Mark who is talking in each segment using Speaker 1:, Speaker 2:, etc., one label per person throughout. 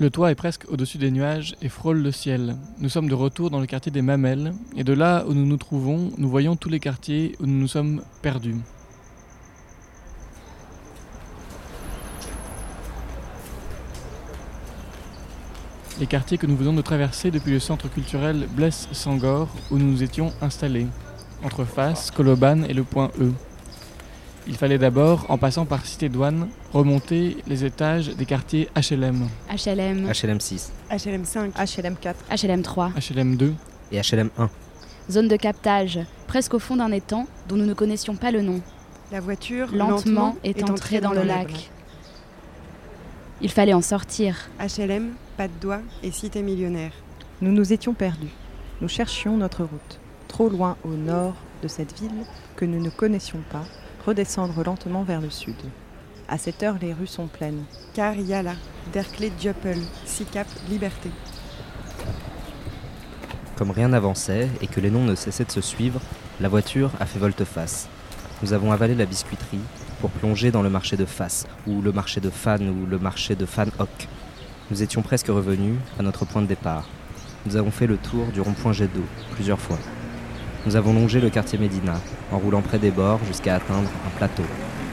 Speaker 1: Le toit est presque au-dessus des nuages et frôle le ciel. Nous sommes de retour dans le quartier des Mamelles, et de là où nous nous trouvons, nous voyons tous les quartiers où nous nous sommes perdus. Les quartiers que nous venons de traverser depuis le centre culturel Blesse-Sangor, où nous nous étions installés, entre Fas, Koloban et le point E. Il fallait d'abord, en passant par Cité Douane, remonter les étages des quartiers HLM,
Speaker 2: HLM,
Speaker 3: HLM 6
Speaker 4: HLM 5,
Speaker 5: HLM 4,
Speaker 2: HLM 3,
Speaker 1: HLM 2,
Speaker 3: et HLM 1.
Speaker 2: zone de captage, presque au fond d'un étang dont nous ne connaissions pas le nom.
Speaker 4: la voiture
Speaker 2: Lentement est entrée dans le lac. Il fallait en sortir.
Speaker 4: HLM, pas de doigt et cité millionnaire.
Speaker 5: Nous nous étions perdus. Nous cherchions notre route. Trop loin au nord de cette ville que nous ne connaissions pas, redescendre lentement vers le sud. À cette heure, les rues sont pleines.
Speaker 4: Car Yala, Derklé Dieupel, Sicap, Liberté.
Speaker 3: Comme rien n'avançait et que les noms ne cessaient de se suivre, la voiture a fait volte-face. Nous avons avalé la biscuiterie pour plonger dans le marché de Fas, ou le marché de Fan, ou le marché de Fan Hoc. Nous étions presque revenus à notre point de départ. Nous avons fait le tour du rond-point jet d'eau plusieurs fois. Nous avons longé le quartier Médina, en roulant près des bords jusqu'à atteindre un plateau,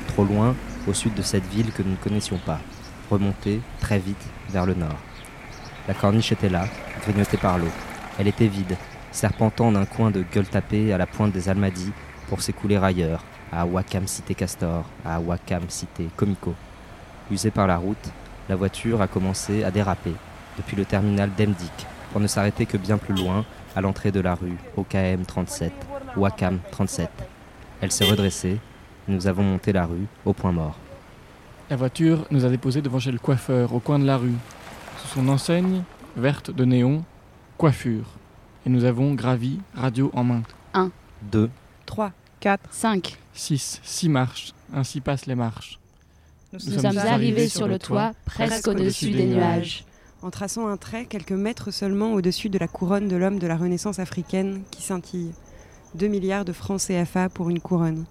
Speaker 3: trop loin au sud de cette ville que nous ne connaissions pas, remonter très vite vers le nord. La corniche était là, grignotée par l'eau. Elle était vide, serpentant d'un coin de gueule tapée à la pointe des Almadies pour s'écouler ailleurs, à Wakam Cité Castor, à Wakam Cité Comico. Usée par la route, la voiture a commencé à déraper depuis le terminal d'Emdik pour ne s'arrêter que bien plus loin, à l'entrée de la rue OKM 37, Wakam 37. Elle s'est redressée, et nous avons monté la rue au point mort.
Speaker 1: La voiture nous a déposés devant chez le coiffeur, au coin de la rue. Sous son enseigne, verte de néon, coiffure. Et nous avons gravi, radio en main.
Speaker 3: 2,
Speaker 4: 3.
Speaker 5: 4.
Speaker 2: 5.
Speaker 1: 6, 6 marches, ainsi passent les marches.
Speaker 5: Nous,
Speaker 1: Nous
Speaker 2: Nous sommes arrivés sur le toit, presque au-dessus des nuages.
Speaker 4: En traçant un trait quelques mètres seulement au-dessus de la couronne de l'homme de la Renaissance africaine qui scintille. 2 milliards de francs CFA pour une couronne.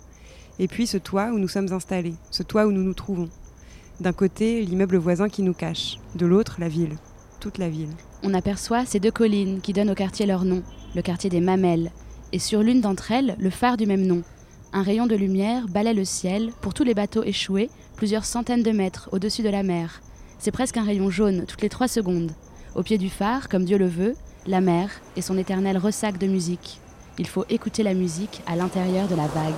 Speaker 4: Et puis ce toit où nous sommes installés, ce toit où nous nous trouvons. D'un côté, l'immeuble voisin qui nous cache, de l'autre, la ville. Toute la ville.
Speaker 2: On aperçoit ces deux collines qui donnent au quartier leur nom, le quartier des Mamelles, et sur l'une d'entre elles, le phare du même nom. Un rayon de lumière balaie le ciel pour tous les bateaux échoués, plusieurs centaines de mètres au-dessus de la mer. C'est presque un rayon jaune toutes les trois secondes. Au pied du phare, comme Dieu le veut, la mer et son éternel ressac de musique. Il faut écouter la musique à l'intérieur de la vague.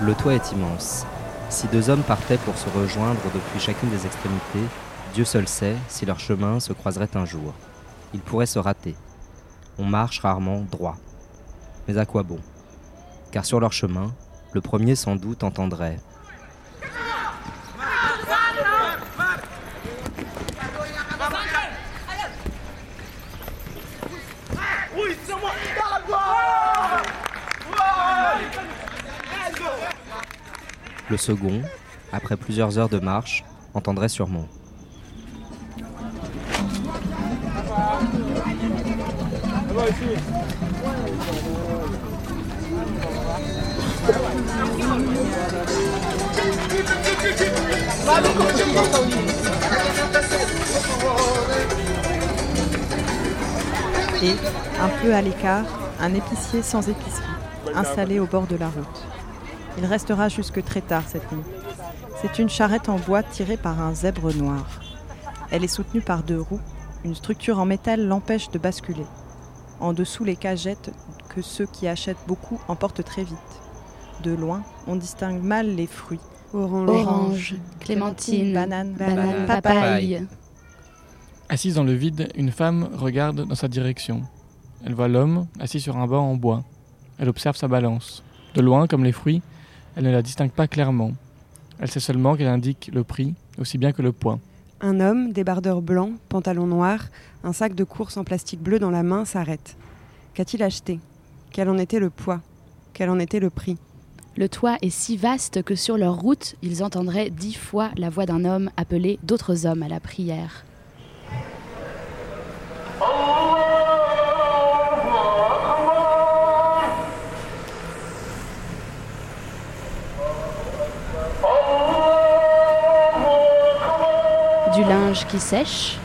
Speaker 3: Le toit est immense. Si deux hommes partaient pour se rejoindre depuis chacune des extrémités, Dieu seul sait si leur chemin se croiserait un jour. Ils pourraient se rater. On marche rarement droit. Mais à quoi bon? Car sur leur chemin, le premier sans doute entendrait Le second, après plusieurs heures de marche, entendrait sûrement.
Speaker 5: Et, un peu à l'écart, un épicier sans épicerie, installé au bord de la route. Il restera jusque très tard cette nuit. C'est une charrette en bois tirée par un zèbre noir. Elle est soutenue par deux roues. Une structure en métal l'empêche de basculer. En dessous, les cagettes que ceux qui achètent beaucoup emportent très vite. De loin, on distingue mal les fruits.
Speaker 4: Orange.
Speaker 2: Orange, clémentine,
Speaker 5: banane,
Speaker 4: banane,
Speaker 2: papaye.
Speaker 1: Assise dans le vide, une femme regarde dans sa direction. Elle voit l'homme assis sur un banc en bois. Elle observe sa balance. De loin, comme les fruits, elle ne la distingue pas clairement. Elle sait seulement qu'elle indique le prix, aussi bien que le poids.
Speaker 4: Un homme, débardeur blanc, pantalon noir, un sac de course en plastique bleu dans la main, s'arrête. Qu'a-t-il acheté? Quel en était le poids? Quel en était le prix?
Speaker 2: Le toit est si vaste que sur leur route, ils entendraient dix fois la voix d'un homme appeler d'autres hommes à la prière. Du linge qui sèche.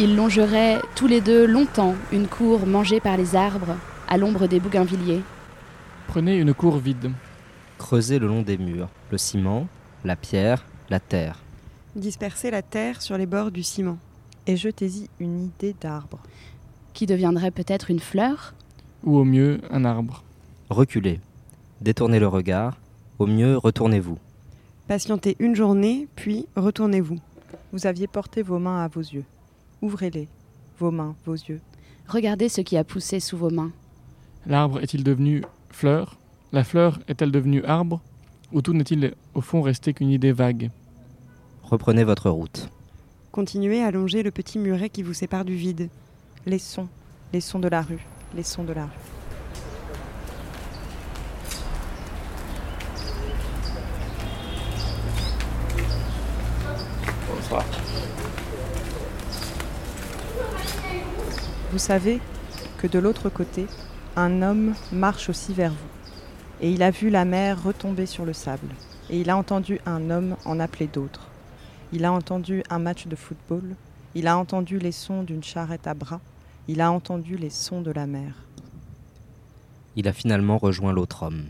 Speaker 2: Ils longeraient tous les deux longtemps une cour mangée par les arbres, à l'ombre des bougainvilliers.
Speaker 1: Prenez une cour vide.
Speaker 3: Creusez le long des murs, le ciment, la pierre, la terre.
Speaker 4: Dispersez la terre sur les bords du ciment.
Speaker 5: Et jetez-y une idée d'arbre.
Speaker 2: qui deviendrait peut-être une fleur,
Speaker 1: Ou au mieux, un arbre.
Speaker 3: Reculez. Détournez le regard. Au mieux, retournez-vous.
Speaker 4: Patientez une journée, puis retournez-vous.
Speaker 5: Vous aviez porté vos mains à vos yeux. Ouvrez-les, vos mains, vos yeux.
Speaker 2: regardez ce qui a poussé sous vos mains.
Speaker 1: L'arbre est-il devenu fleur? La fleur est-elle devenue arbre? Ou tout n'est-il au fond resté qu'une idée vague?
Speaker 3: Reprenez votre route.
Speaker 4: Continuez à longer le petit muret qui vous sépare du vide.
Speaker 5: Les sons, les sons de la rue, les sons de la rue. Vous savez que de l'autre côté, un homme marche aussi vers vous. Et il a vu la mer retomber sur le sable. Et il a entendu un homme en appeler d'autres. Il a entendu un match de football. Il a entendu les sons d'une charrette à bras. Il a entendu les sons de la mer.
Speaker 3: Il a finalement rejoint l'autre homme.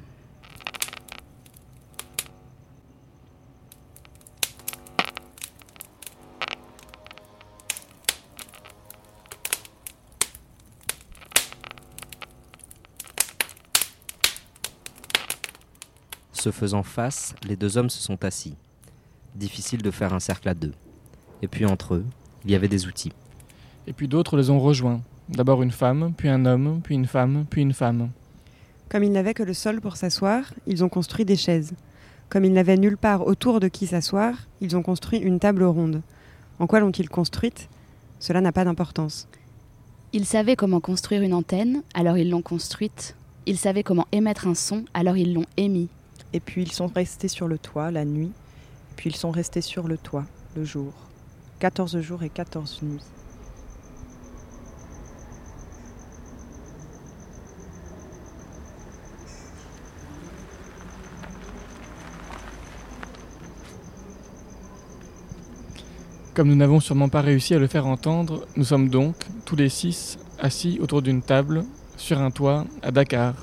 Speaker 3: Se faisant face, les deux hommes se sont assis. Difficile de faire un cercle à deux. Et puis entre eux, il y avait des outils.
Speaker 1: Et puis d'autres les ont rejoints. D'abord une femme, puis un homme, puis une femme, puis une femme.
Speaker 4: Comme ils n'avaient que le sol pour s'asseoir, ils ont construit des chaises. Comme ils n'avaient nulle part autour de qui s'asseoir, ils ont construit une table ronde. En quoi l'ont-ils construite? Cela n'a pas d'importance.
Speaker 2: Ils savaient comment construire une antenne, alors ils l'ont construite. Ils savaient comment émettre un son, alors ils l'ont émis.
Speaker 5: Et puis ils sont restés sur le toit la nuit. Puis ils sont restés sur le toit le jour. 14 jours et 14 nuits.
Speaker 1: Comme nous n'avons sûrement pas réussi à le faire entendre, nous sommes donc, tous les six, assis autour d'une table, sur un toit, à Dakar.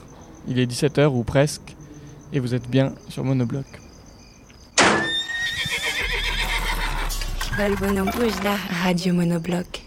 Speaker 1: Il est 17h ou presque, et vous êtes bien sur Monobloc.
Speaker 6: Radio Monobloc.